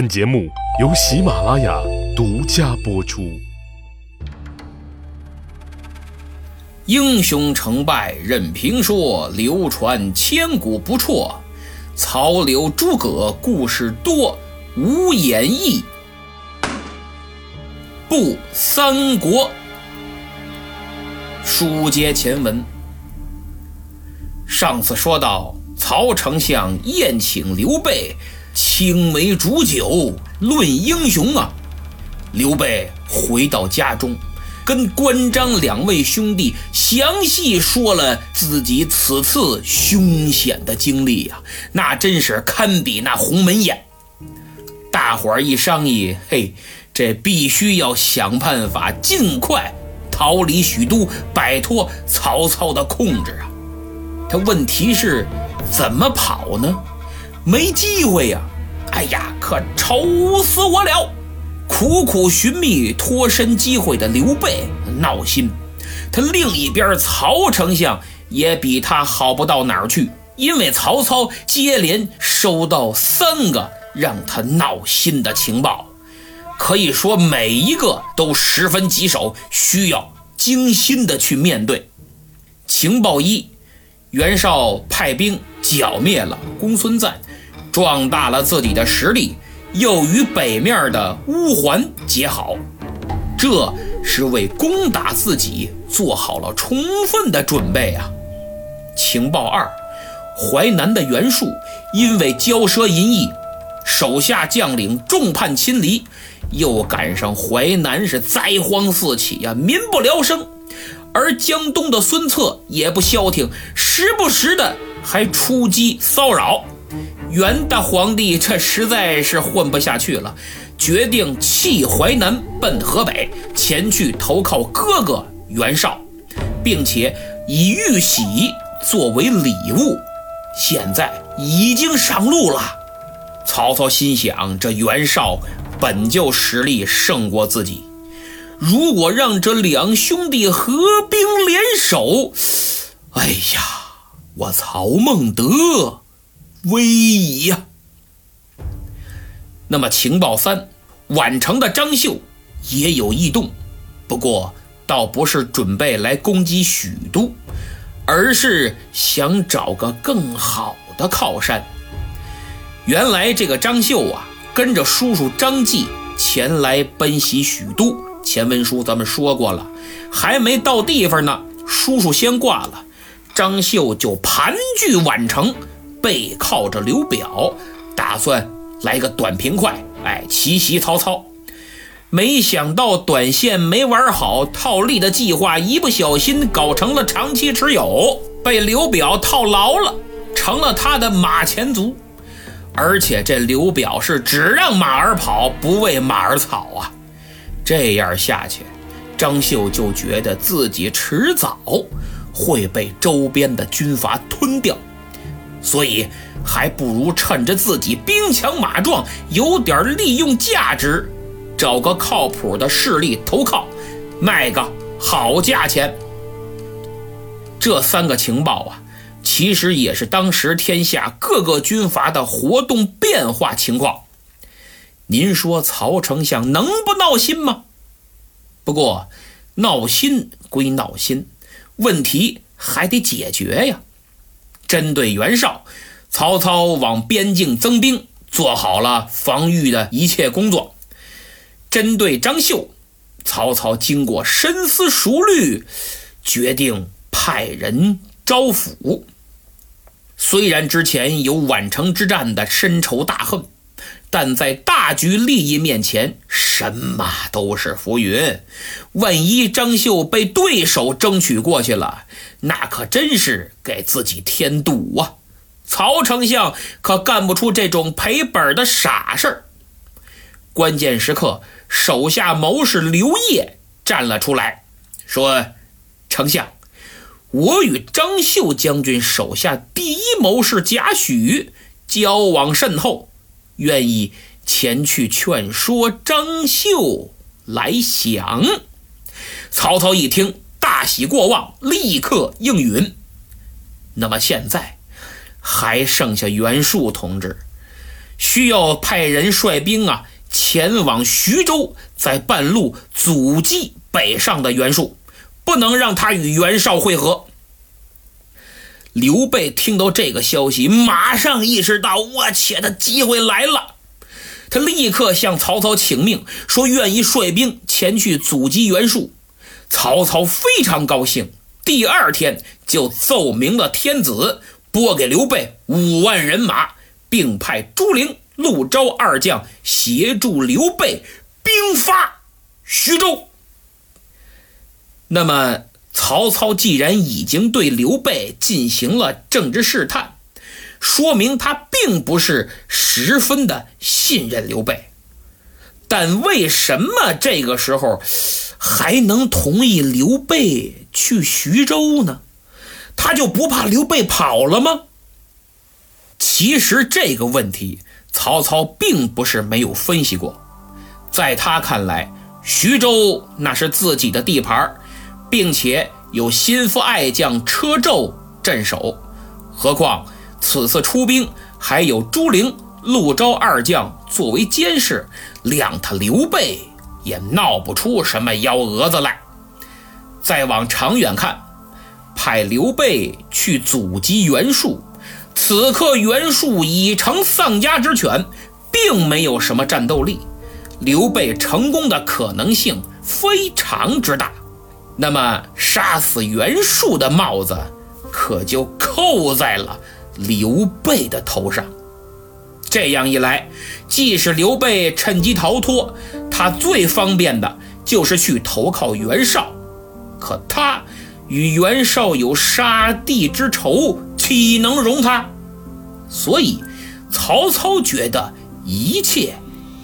本节目由喜马拉雅独家播出。英雄成败任评说，流传千古不辍。曹刘诸葛故事多，无演义不三国。书接前文，上次说到曹丞相宴请刘备。青梅煮酒论英雄啊！刘备回到家中，跟关张两位兄弟详细说了自己此次凶险的经历呀，那真是堪比那鸿门宴。大伙儿一商议，嘿，这必须要想办法尽快逃离许都，摆脱曹操的控制啊！他问题是怎么跑呢？没机会呀！哎呀，可愁死我了！苦苦寻觅脱身机会的刘备闹心，他另一边曹丞相也比他好不到哪儿去，因为曹操接连收到三个让他闹心的情报，可以说每一个都十分棘手，需要精心的去面对。情报一：袁绍派兵剿灭了公孙瓒。壮大了自己的实力，又与北面的乌桓结好，这是为攻打自己做好了充分的准备啊！情报二：淮南的袁术因为骄奢淫逸，手下将领众叛亲离，又赶上淮南是灾荒四起呀，民不聊生。而江东的孙策也不消停，时不时的还出击骚扰。元大皇帝这实在是混不下去了，决定弃淮南奔河北，前去投靠哥哥袁绍，并且以玉玺作为礼物。现在已经上路了。曹操心想：这袁绍本就实力胜过自己，如果让这两兄弟合兵联手，哎呀，我曹孟德！威矣呀！那么情报三，宛城的张绣也有异动，不过倒不是准备来攻击许都，而是想找个更好的靠山。原来这个张绣啊，跟着叔叔张继前来奔袭许都。前文书咱们说过了，还没到地方呢，叔叔先挂了，张绣就盘踞宛城。背靠着刘表，打算来个短平快，哎，奇袭曹操。没想到短线没玩好，套利的计划一不小心搞成了长期持有，被刘表套牢了，成了他的马前卒。而且这刘表是只让马儿跑，不为马儿草啊！这样下去，张绣就觉得自己迟早会被周边的军阀吞掉。所以，还不如趁着自己兵强马壮，有点利用价值，找个靠谱的势力投靠，卖个好价钱。这三个情报啊，其实也是当时天下各个军阀的活动变化情况。您说曹丞相能不闹心吗？不过，闹心归闹心，问题还得解决呀。针对袁绍，曹操往边境增兵，做好了防御的一切工作。针对张绣，曹操经过深思熟虑，决定派人招抚。虽然之前有宛城之战的深仇大恨，但在大局利益面前，什么都是浮云。万一张绣被对手争取过去了，那可真是给自己添堵啊！曹丞相可干不出这种赔本的傻事儿。关键时刻，手下谋士刘烨站了出来，说：“丞相，我与张绣将军手下第一谋士贾诩交往甚厚，愿意前去劝说张绣来降。”曹操一听。大喜过望，立刻应允。那么现在还剩下袁术同志，需要派人率兵啊前往徐州，在半路阻击北上的袁术，不能让他与袁绍会合。刘备听到这个消息，马上意识到我切的机会来了，他立刻向曹操请命，说愿意率兵前去阻击袁术。曹操非常高兴，第二天就奏明了天子，拨给刘备五万人马，并派朱灵、陆昭二将协助刘备兵发徐州。那么。曹操既然已经对刘备进行了政治试探，说明他并不是十分的信任刘备。但为什么这个时候还能同意刘备去徐州呢？他就不怕刘备跑了吗？其实这个问题，曹操并不是没有分析过。在他看来，徐州那是自己的地盘并且有心腹爱将车胄镇守，何况此次出兵还有朱灵、陆昭二将作为监视，谅他刘备也闹不出什么幺蛾子来。再往长远看，派刘备去阻击袁术，此刻袁术已成丧家之犬，并没有什么战斗力，刘备成功的可能性非常之大。那么，杀死袁术的帽子可就扣在了刘备的头上。这样一来，即使刘备趁机逃脱，他最方便的就是去投靠袁绍。可他与袁绍有杀弟之仇，岂能容他？所以，曹操觉得一切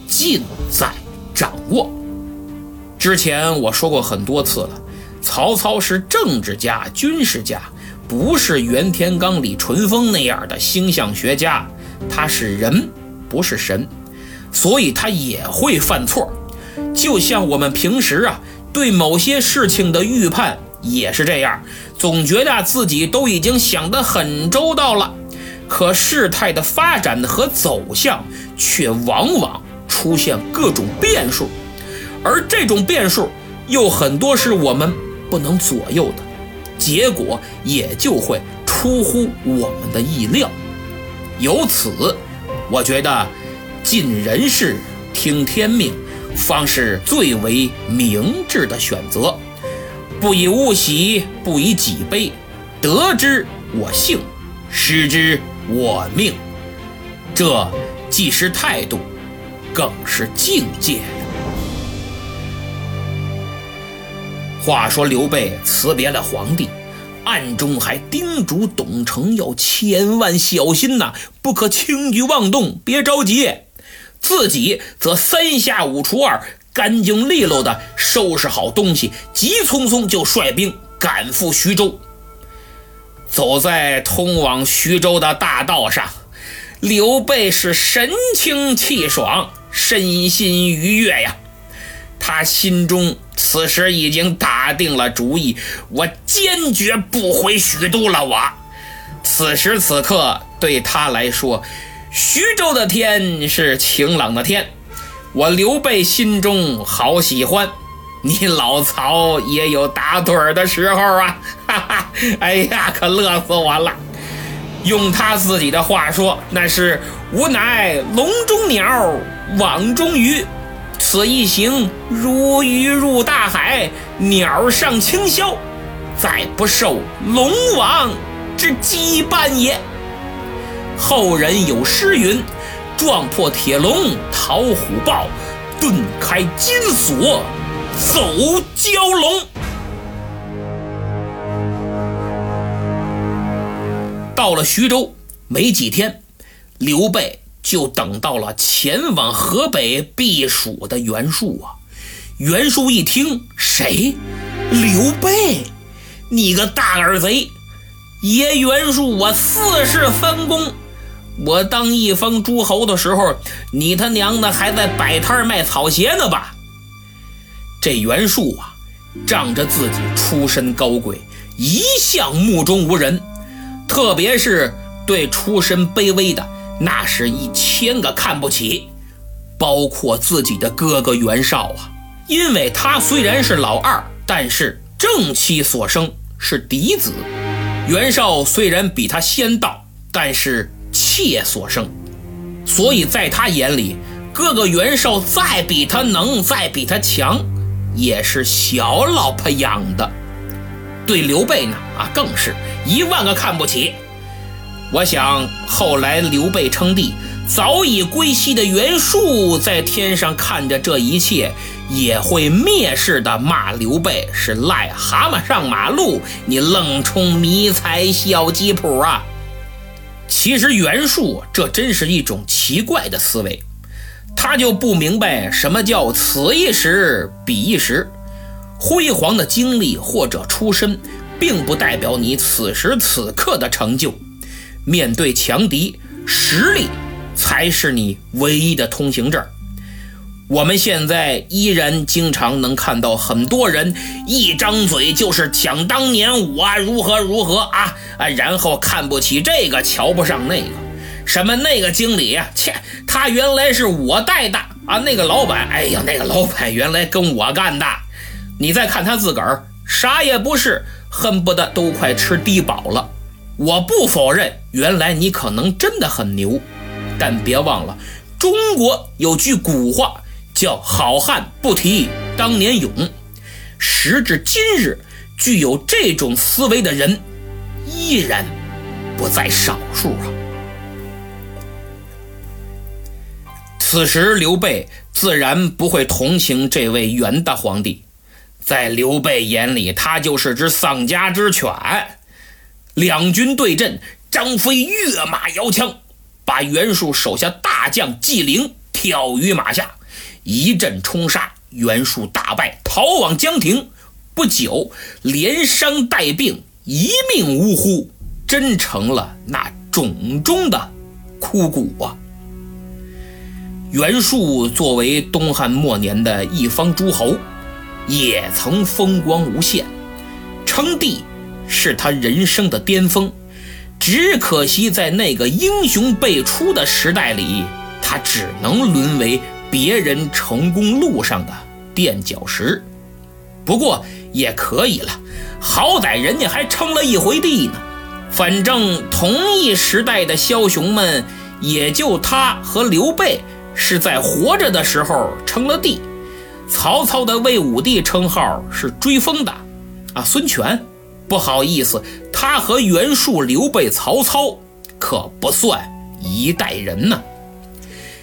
尽在掌握。之前我说过很多次了。曹操是政治家、军事家，不是袁天罡、李淳风那样的星象学家。他是人，不是神，所以他也会犯错。就像我们平时啊，对某些事情的预判也是这样，总觉得自己都已经想得很周到了，可事态的发展和走向却往往出现各种变数，而这种变数又很多是我们。不能左右的，结果也就会出乎我们的意料。由此，我觉得尽人事、听天命，方是最为明智的选择。不以物喜，不以己悲。得之我幸，失之我命。这既是态度，更是境界。话说刘备辞别了皇帝，暗中还叮嘱董承要千万小心呐，不可轻举妄动，别着急。自己则三下五除二，干净利落的收拾好东西，急匆匆就率兵赶赴徐州。走在通往徐州的大道上，刘备是神清气爽，身心愉悦呀。他心中此时已经打定了主意，我坚决不回许都了。我此时此刻对他来说，徐州的天是晴朗的天，我刘备心中好喜欢。你老曹也有打盹儿的时候啊！哈哈，哎呀，可乐死我了。用他自己的话说，那是“吾乃笼中鸟，网中鱼”。此一行如鱼入大海，鸟上青霄，再不受龙王之羁绊也。后人有诗云：“撞破铁笼逃虎豹，顿开金锁走蛟龙。”到了徐州没几天，刘备。就等到了前往河北避暑的袁术啊！袁术一听，谁？刘备，你个大耳贼！爷袁术，我四世三公，我当一方诸侯的时候，你他娘的还在摆摊卖草鞋呢吧？这袁术啊，仗着自己出身高贵，一向目中无人，特别是对出身卑微的。那是一千个看不起，包括自己的哥哥袁绍啊。因为他虽然是老二，但是正妻所生是嫡子。袁绍虽然比他先到，但是妾所生，所以在他眼里，哥哥袁绍再比他能，再比他强，也是小老婆养的。对刘备呢，啊，更是一万个看不起。我想后来刘备称帝，早已归西的袁术在天上看着这一切。也会蔑视的骂刘备是癞蛤蟆上马路，你愣充迷彩小吉普啊！其实袁术这真是一种奇怪的思维，他就不明白什么叫此一时彼一时，辉煌的经历或者出身，并不代表你此时此刻的成就。面对强敌，实力才是你唯一的通行证。我们现在依然经常能看到很多人一张嘴就是想当年我如何如何啊啊，然后看不起这个，瞧不上那个，什么那个经理呀，切，他原来是我带的啊，那个老板，哎呀，那个老板原来跟我干的。你再看他自个儿，啥也不是，恨不得都快吃低保了。我不否认，原来你可能真的很牛，但别忘了，中国有句古话。叫好汉不提当年勇，时至今日，具有这种思维的人依然不在少数啊。此时刘备自然不会同情这位袁大皇帝，在刘备眼里，他就是只丧家之犬。两军对阵，张飞跃马摇枪，把袁术手下大将纪灵挑于马下。一阵冲杀，袁术大败，逃往江亭。不久，连伤带病，一命呜呼，真成了那冢中的枯骨啊！袁术作为东汉末年的一方诸侯，也曾风光无限，称帝是他人生的巅峰。只可惜，在那个英雄辈出的时代里，他只能沦为。别人成功路上的垫脚石，不过也可以了，好歹人家还称了一回帝呢。反正同一时代的枭雄们，也就他和刘备是在活着的时候称了帝。曹操的魏武帝称号是追封的，啊，孙权，不好意思，他和袁术、刘备、曹操可不算一代人呢。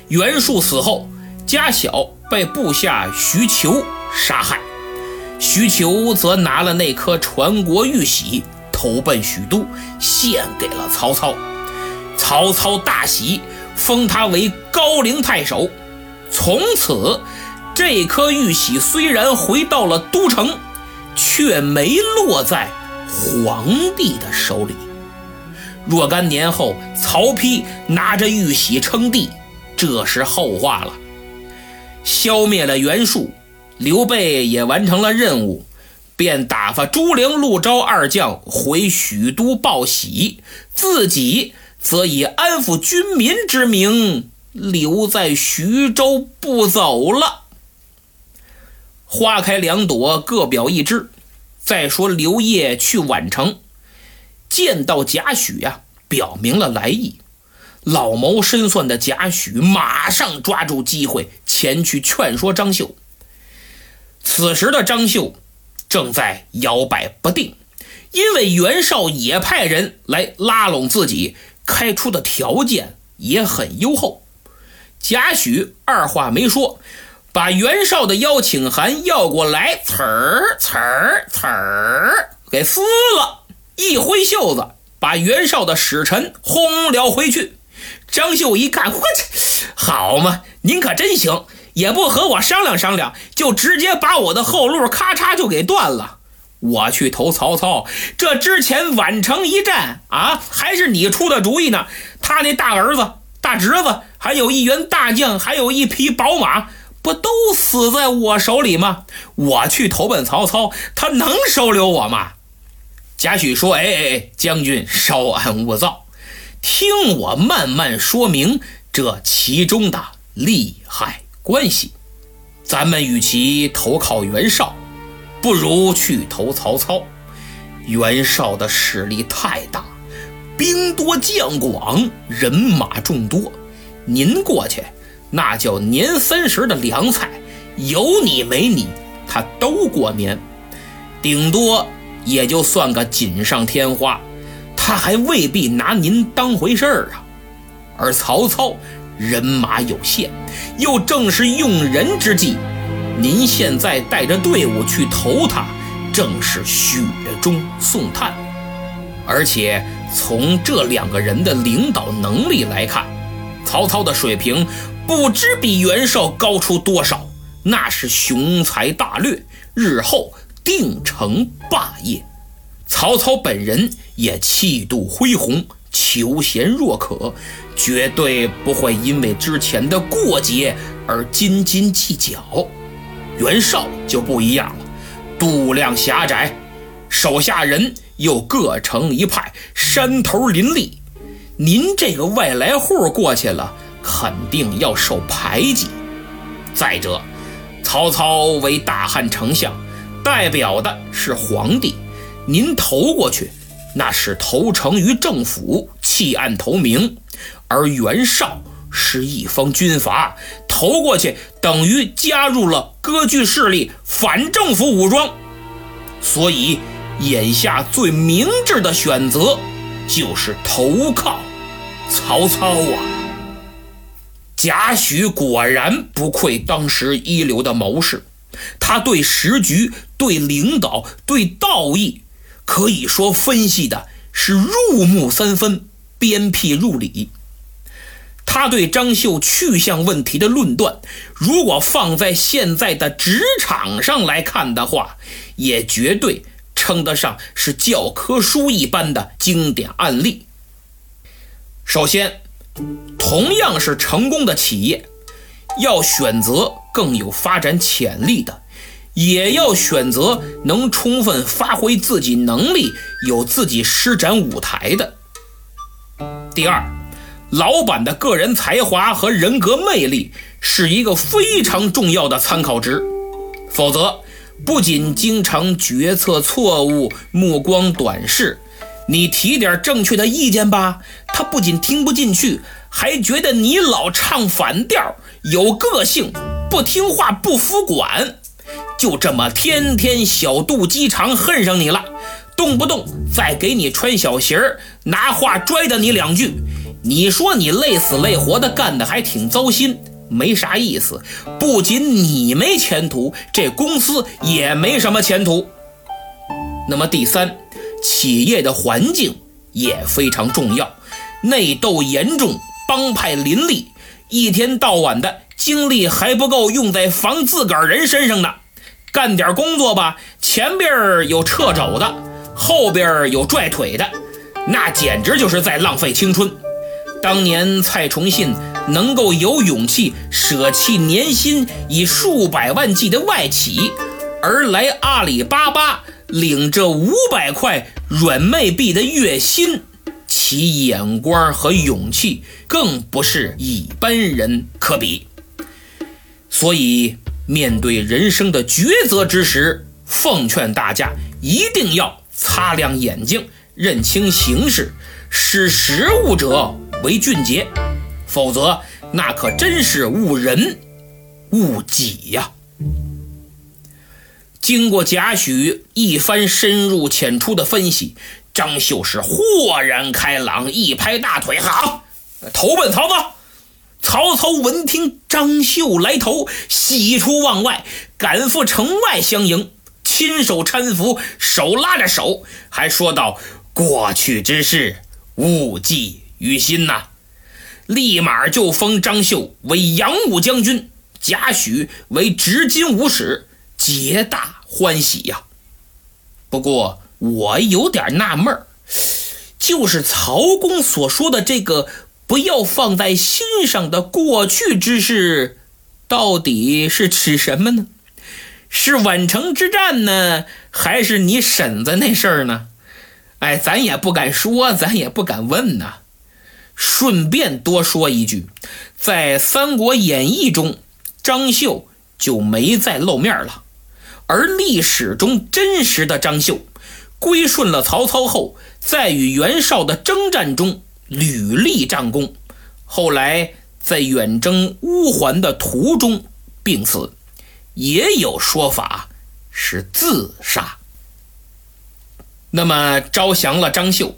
袁术死后。家小被部下徐求杀害，徐求则拿了那颗传国玉玺投奔许都，献给了曹操。曹操大喜，封他为高陵太守。从此，这颗玉玺虽然回到了都城，却没落在皇帝的手里。若干年后，曹丕拿着玉玺称帝，这是后话了。消灭了袁术，刘备也完成了任务，便打发朱灵、陆昭二将回许都报喜，自己则以安抚军民之名留在徐州不走了。花开两朵，各表一枝。再说刘烨去宛城，见到贾诩呀，表明了来意。老谋深算的贾诩马上抓住机会前去劝说张绣。此时的张绣正在摇摆不定，因为袁绍也派人来拉拢自己，开出的条件也很优厚。贾诩二话没说，把袁绍的邀请函要过来，呲儿呲儿呲儿给撕了，一挥袖子，把袁绍的使臣轰了回去。张绣一看，我去，好嘛，您可真行，也不和我商量商量，就直接把我的后路咔嚓就给断了。我去投曹操，这之前宛城一战啊，还是你出的主意呢。他那大儿子、大侄子，还有一员大将，还有一匹宝马，不都死在我手里吗？我去投奔曹操，他能收留我吗？贾诩说：“哎哎哎，将军稍安勿躁。”听我慢慢说明这其中的利害关系。咱们与其投靠袁绍，不如去投曹操。袁绍的势力太大，兵多将广，人马众多。您过去，那叫年三十的凉菜，有你没你，他都过年。顶多也就算个锦上添花，他还未必拿您当回事儿啊。而曹操人马有限，又正是用人之际，您现在带着队伍去投他，正是雪中送炭。而且从这两个人的领导能力来看，曹操的水平不知比袁绍高出多少，那是雄才大略，日后。定成霸业，曹操本人也气度恢宏，求贤若渴，绝对不会因为之前的过节而斤斤计较。袁绍就不一样了，度量狭窄，手下人又各成一派，山头林立。您这个外来户过去了，肯定要受排挤。再者，曹操为大汉丞相。代表的是皇帝，您投过去，那是投诚于政府，弃暗投明；而袁绍是一方军阀，投过去等于加入了割据势力，反政府武装。所以，眼下最明智的选择就是投靠曹操啊！贾诩果然不愧当时一流的谋士。他对时局、对领导、对道义，可以说分析的是入木三分、鞭辟入里。他对张绣去向问题的论断，如果放在现在的职场上来看的话，也绝对称得上是教科书一般的经典案例。首先，同样是成功的企业。要选择更有发展潜力的，也要选择能充分发挥自己能力、有自己施展舞台的。第二，老板的个人才华和人格魅力是一个非常重要的参考值，否则不仅经常决策错误、目光短视，你提点正确的意见吧，他不仅听不进去。还觉得你老唱反调，有个性，不听话，不服管，就这么天天小肚鸡肠，恨上你了，动不动再给你穿小鞋儿，拿话拽的你两句。你说你累死累活的干的还挺糟心，没啥意思。不仅你没前途，这公司也没什么前途。那么第三，企业的环境也非常重要，内斗严重。帮派林立，一天到晚的精力还不够用在防自个儿人身上呢。干点工作吧，前边有撤肘的，后边有拽腿的，那简直就是在浪费青春。当年蔡崇信能够有勇气舍弃年薪以数百万计的外企，而来阿里巴巴领着五百块软妹币的月薪。其眼光和勇气更不是一般人可比，所以面对人生的抉择之时，奉劝大家一定要擦亮眼睛，认清形势，识时务者为俊杰，否则那可真是误人误己呀！经过贾诩一番深入浅出的分析。张绣是豁然开朗，一拍大腿：“好，投奔曹操！”曹操闻听张绣来投，喜出望外，赶赴城外相迎，亲手搀扶，手拉着手，还说道：“过去之事，勿记于心呐！”立马就封张绣为扬武将军，贾诩为执金吾使，皆大欢喜呀。不过，我有点纳闷，就是曹公所说的这个不要放在心上的过去之事，到底是指什么呢？是宛城之战呢，还是你婶子那事儿呢？哎，咱也不敢说，咱也不敢问呐。顺便多说一句，在《三国演义》中，张绣就没再露面了，而历史中真实的张绣，归顺了曹操后，在与袁绍的征战中屡立战功，后来在远征乌桓的途中病死，也有说法是自杀。那么招降了张绣。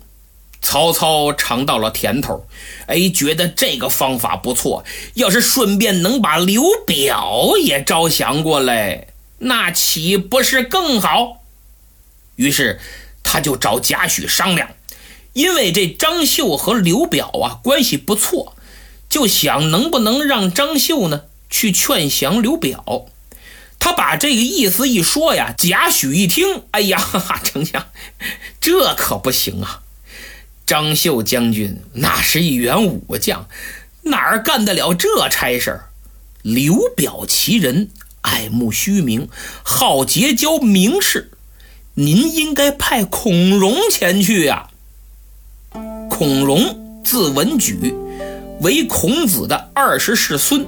曹操尝到了甜头，哎，觉得这个方法不错。要是顺便能把刘表也招降过来，那岂不是更好？于是他就找贾诩商量，因为这张绣和刘表啊关系不错，就想能不能让张绣呢去劝降刘表。他把这个意思一说呀，贾诩一听，哎呀，哈哈，丞相，这可不行啊！张绣将军那是一员武将，哪儿干得了这差事儿？刘表其人，爱慕虚名，好结交名士，您应该派孔融前去呀。孔融字文举，为孔子的二十世孙，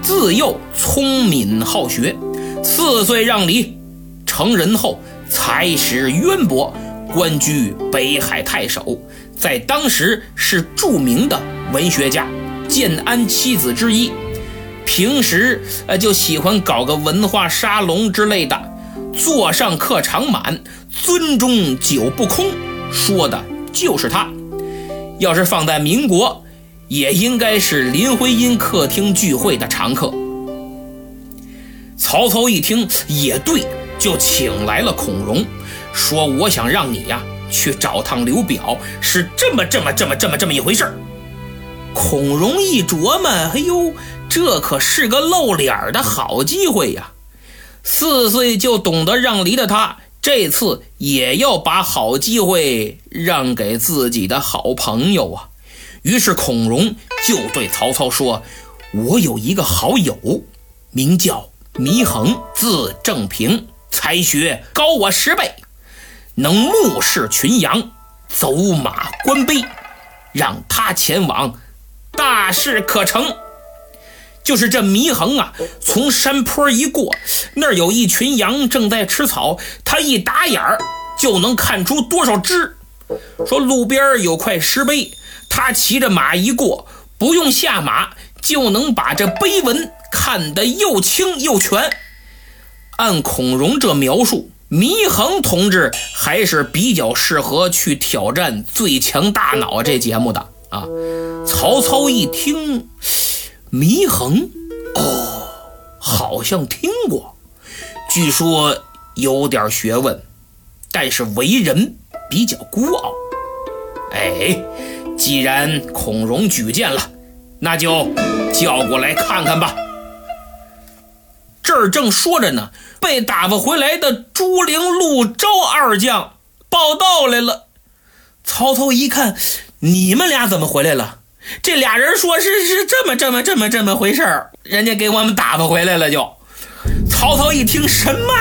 自幼聪敏好学，四岁让梨，成人后才识渊博，官居北海太守。在当时是著名的文学家，建安七子之一。平时呃就喜欢搞个文化沙龙之类的，座上客常满，樽中酒不空，说的就是他。要是放在民国，也应该是林徽因客厅聚会的常客。曹操一听也对，就请来了孔融，说：“我想让你呀。”去找趟刘表是这么这么这么这么这么一回事儿。孔融一琢磨，哎呦，这可是个露脸的好机会呀！四岁就懂得让梨的他，这次也要把好机会让给自己的好朋友啊。于是孔融就对曹操说：“我有一个好友，名叫祢衡，字正平，才学高我十倍。”能目视群羊，走马观碑，让他前往，大事可成。就是这祢衡啊，从山坡一过，那儿有一群羊正在吃草，他一打眼儿就能看出多少只。说路边有块石碑，他骑着马一过，不用下马就能把这碑文看得又清又全。按孔融这描述。祢衡同志还是比较适合去挑战《最强大脑》这节目的啊！曹操一听，祢衡，哦，好像听过，据说有点学问，但是为人比较孤傲。哎，既然孔融举荐了，那就叫过来看看吧。这儿正说着呢。被打发回来的朱灵、陆昭二将报道来了。曹操一看，你们俩怎么回来了？这俩人说是是这么这么这么这么回事儿，人家给我们打发回来了。就曹操一听，什么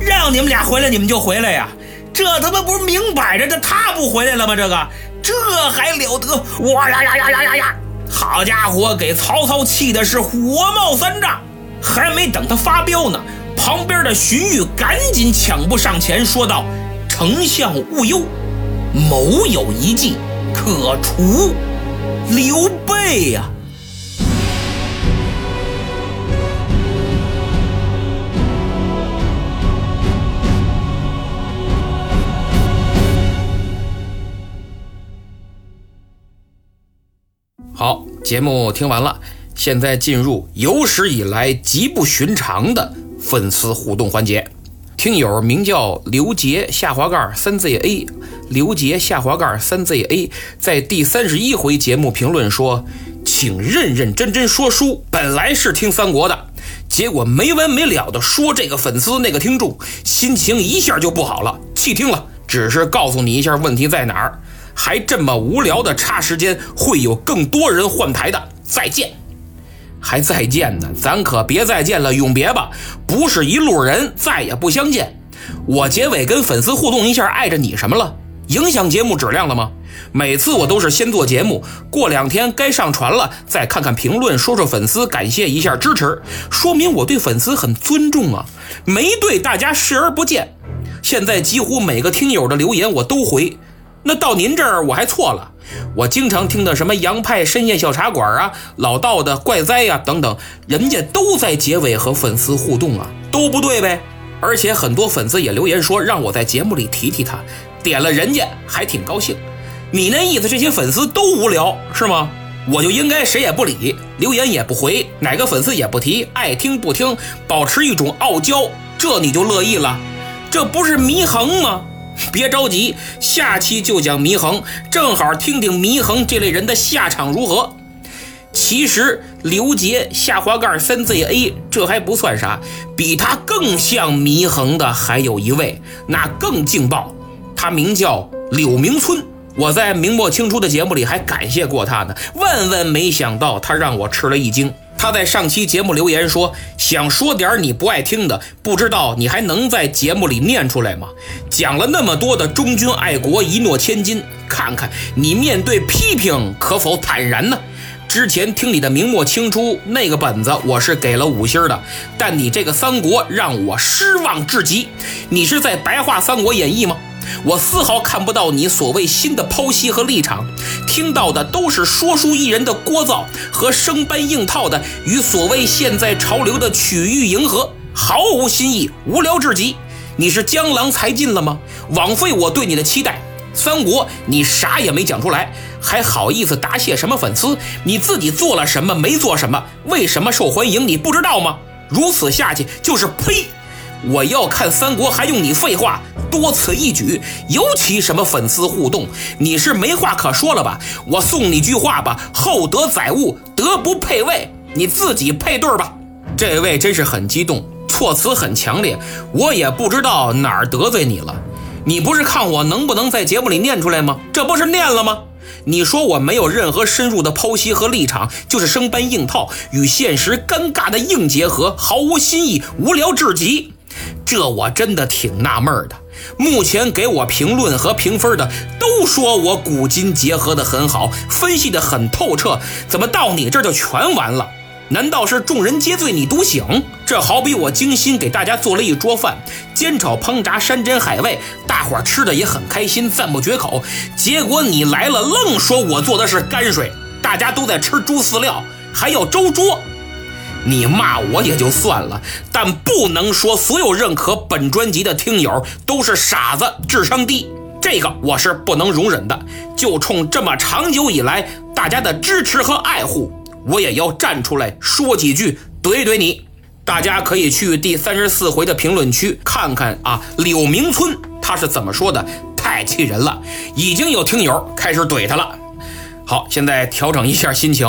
让你们俩回来，你们就回来呀？这他妈不是明摆着的他不回来了吗？这个这还了得！哇呀呀呀呀呀呀！好家伙，给曹操气的是火冒三丈，还没等他发飙呢。旁边的荀彧赶紧抢步上前，说道：“丞相勿忧，某有一计可除刘备呀！”好，节目听完了，现在进入有史以来极不寻常的。粉丝互动环节，听友名叫刘杰下滑盖三 ZA，刘杰下滑盖三 ZA 在第三十一回节目评论说：“请认认真真说书。本来是听三国的，结果没完没了的说这个粉丝那个听众，心情一下就不好了，弃听了。只是告诉你一下问题在哪儿，还这么无聊的差时间，会有更多人换台的。再见。”还再见呢，咱可别再见了，永别吧，不是一路人，再也不相见。我结尾跟粉丝互动一下，碍着你什么了？影响节目质量了吗？每次我都是先做节目，过两天该上传了，再看看评论，说说粉丝，感谢一下支持，说明我对粉丝很尊重啊，没对大家视而不见。现在几乎每个听友的留言我都回，那到您这儿我还错了。我经常听的什么洋派深夜小茶馆啊，老道的怪哉呀等等，人家都在结尾和粉丝互动啊，都不对呗。而且很多粉丝也留言说让我在节目里提提他，点了人家还挺高兴。你那意思这些粉丝都无聊是吗？我就应该谁也不理，留言也不回，哪个粉丝也不提，爱听不听，保持一种傲娇，这你就乐意了？这不是祢衡吗？别着急，下期就讲祢衡，正好听听祢衡这类人的下场如何。其实刘杰下滑盖三 ZA 这还不算啥，比他更像祢衡的还有一位，那更劲爆，他名叫柳明村。我在明末清初的节目里还感谢过他呢，万万没想到他让我吃了一惊。他在上期节目留言说：“想说点你不爱听的，不知道你还能在节目里念出来吗？讲了那么多的忠君爱国、一诺千金，看看你面对批评可否坦然呢？之前听你的明末清初那个本子，我是给了五星的，但你这个三国让我失望至极。你是在白话《三国演义》吗？”我丝毫看不到你所谓新的剖析和立场，听到的都是说书艺人的聒噪和生搬硬套的与所谓现在潮流的曲欲迎合，毫无新意，无聊至极。你是江郎才尽了吗？枉费我对你的期待。三国你啥也没讲出来，还好意思答谢什么粉丝？你自己做了什么？没做什么？为什么受欢迎？你不知道吗？如此下去就是呸！我要看三国还用你废话？多此一举，尤其什么粉丝互动，你是没话可说了吧？我送你句话吧：厚德载物，德不配位，你自己配对儿吧。这位真是很激动，措辞很强烈，我也不知道哪儿得罪你了。你不是看我能不能在节目里念出来吗？这不是念了吗？你说我没有任何深入的剖析和立场，就是生搬硬套，与现实尴尬的硬结合，毫无新意，无聊至极。这我真的挺纳闷的。目前给我评论和评分的都说我古今结合的很好，分析的很透彻，怎么到你这儿就全完了？难道是众人皆醉你独醒？这好比我精心给大家做了一桌饭，煎炒烹炸山珍海味，大伙儿吃的也很开心，赞不绝口。结果你来了，愣说我做的是泔水，大家都在吃猪饲料，还要周桌。你骂我也就算了，但不能说所有认可本专辑的听友都是傻子、智商低，这个我是不能容忍的。就冲这么长久以来大家的支持和爱护，我也要站出来说几句怼怼你。大家可以去第三十四回的评论区看看啊，柳明村他是怎么说的，太气人了，已经有听友开始怼他了。好，现在调整一下心情。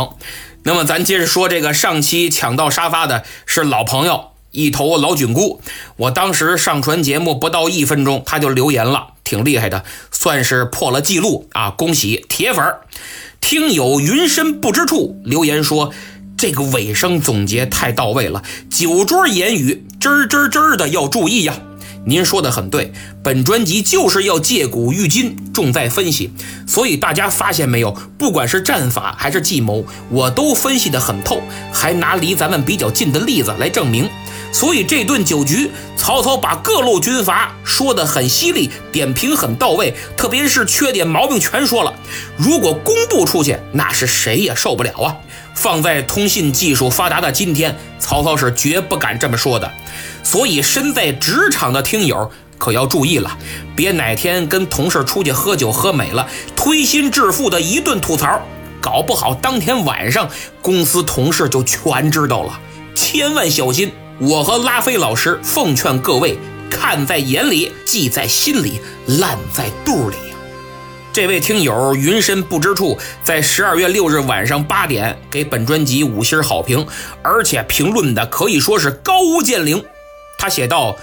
那么咱接着说，这个上期抢到沙发的是老朋友一头老菌菇。我当时上传节目不到一分钟，他就留言了，挺厉害的，算是破了记录啊！恭喜铁粉儿！听友云深不知处留言说，这个尾声总结太到位了，酒桌言语吱吱吱的要注意呀。您说的很对，本专辑就是要借古喻今，重在分析。所以大家发现没有，不管是战法还是计谋，我都分析得很透，还拿离咱们比较近的例子来证明。所以这顿酒局，曹操把各路军阀说得很犀利，点评很到位，特别是缺点毛病全说了。如果公布出去，那是谁也受不了啊！放在通信技术发达的今天，曹操是绝不敢这么说的。所以，身在职场的听友可要注意了，别哪天跟同事出去喝酒喝美了，推心置腹的一顿吐槽，搞不好当天晚上公司同事就全知道了，千万小心！我和拉菲老师奉劝各位，看在眼里，记在心里，烂在肚里。这位听友云深不知处，在十二月六日晚上八点给本专辑五星好评，而且评论的可以说是高屋建瓴。他写道：“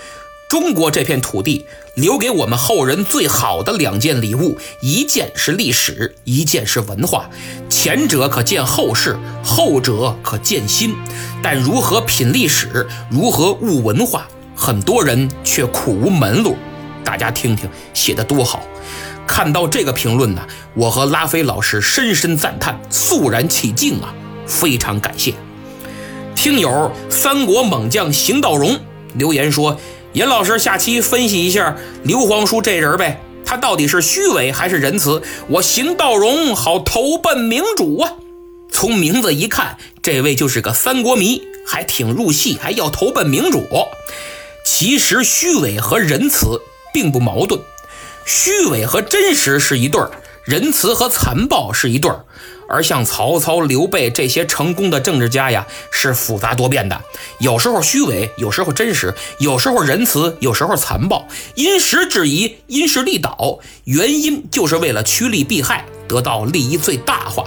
中国这片土地留给我们后人最好的两件礼物，一件是历史，一件是文化。前者可见后世，后者可见心。但如何品历史，如何悟文化，很多人却苦无门路。大家听听，写的多好！看到这个评论呢，我和拉菲老师深深赞叹，肃然起敬啊！非常感谢。听友三国猛将邢道荣留言说：“严老师下期分析一下刘皇叔这人呗，他到底是虚伪还是仁慈？我邢道荣好投奔明主啊！”从名字一看，这位就是个三国迷，还挺入戏，还要投奔明主。其实虚伪和仁慈并不矛盾。虚伪和真实是一对儿，仁慈和残暴是一对儿，而像曹操、刘备这些成功的政治家呀，是复杂多变的，有时候虚伪，有时候真实，有时候仁慈，有时候残暴，因时制宜，因势利导，原因就是为了趋利避害，得到利益最大化。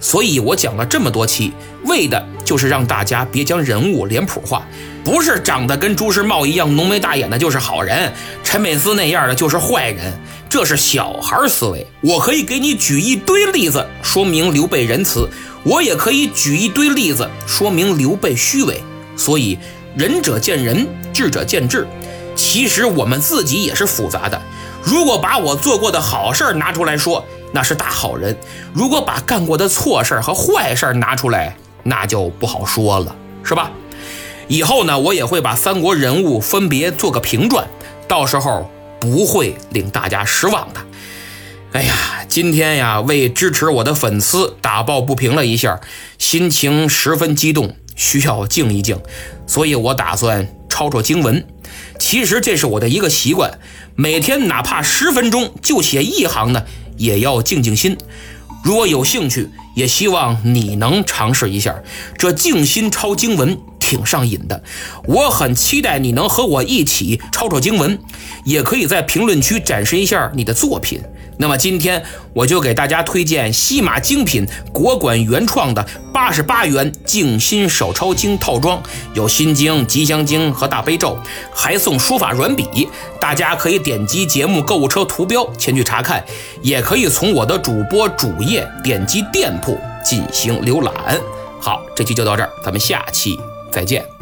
所以我讲了这么多期，为的就是让大家别将人物脸谱化。不是长得跟朱时茂一样浓眉大眼的，就是好人；陈美斯那样的，就是坏人。这是小孩思维。我可以给你举一堆例子说明刘备仁慈，我也可以举一堆例子说明刘备虚伪。所以仁者见仁，智者见智。其实我们自己也是复杂的。如果把我做过的好事拿出来说，那是大好人；如果把干过的错事和坏事拿出来，那就不好说了，是吧？以后呢，我也会把三国人物分别做个评传，到时候不会令大家失望的。哎呀，今天呀，为支持我的粉丝打抱不平了一下，心情十分激动，需要静一静，所以我打算抄抄经文。其实这是我的一个习惯，每天哪怕十分钟就写一行呢，也要静静心。如果有兴趣，也希望你能尝试一下这静心抄经文。挺上瘾的，我很期待你能和我一起抄抄经文，也可以在评论区展示一下你的作品。那么今天我就给大家推荐西马精品国馆原创的八十八元静心手抄经套装，有心经、吉祥经和大悲咒，还送书法软笔。大家可以点击节目购物车图标前去查看，也可以从我的主播主页点击店铺进行浏览。好，这期就到这儿，咱们下期。再见。